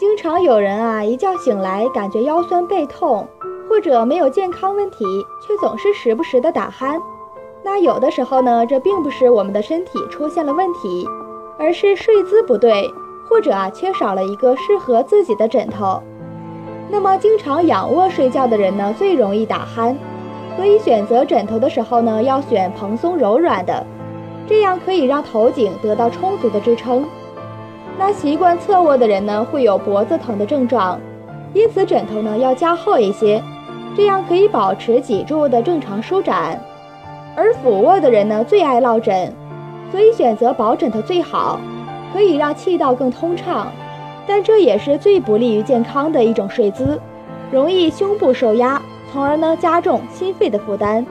经常有人啊，一觉醒来感觉腰酸背痛，或者没有健康问题，却总是时不时的打鼾。那有的时候呢，这并不是我们的身体出现了问题，而是睡姿不对，或者啊缺少了一个适合自己的枕头。那么经常仰卧睡觉的人呢，最容易打鼾，所以选择枕头的时候呢，要选蓬松柔软的，这样可以让头颈得到充足的支撑。那习惯侧卧的人呢，会有脖子疼的症状，因此枕头呢要加厚一些，这样可以保持脊柱的正常舒展。而俯卧的人呢，最爱落枕，所以选择薄枕头最好，可以让气道更通畅。但这也是最不利于健康的一种睡姿，容易胸部受压，从而呢加重心肺的负担。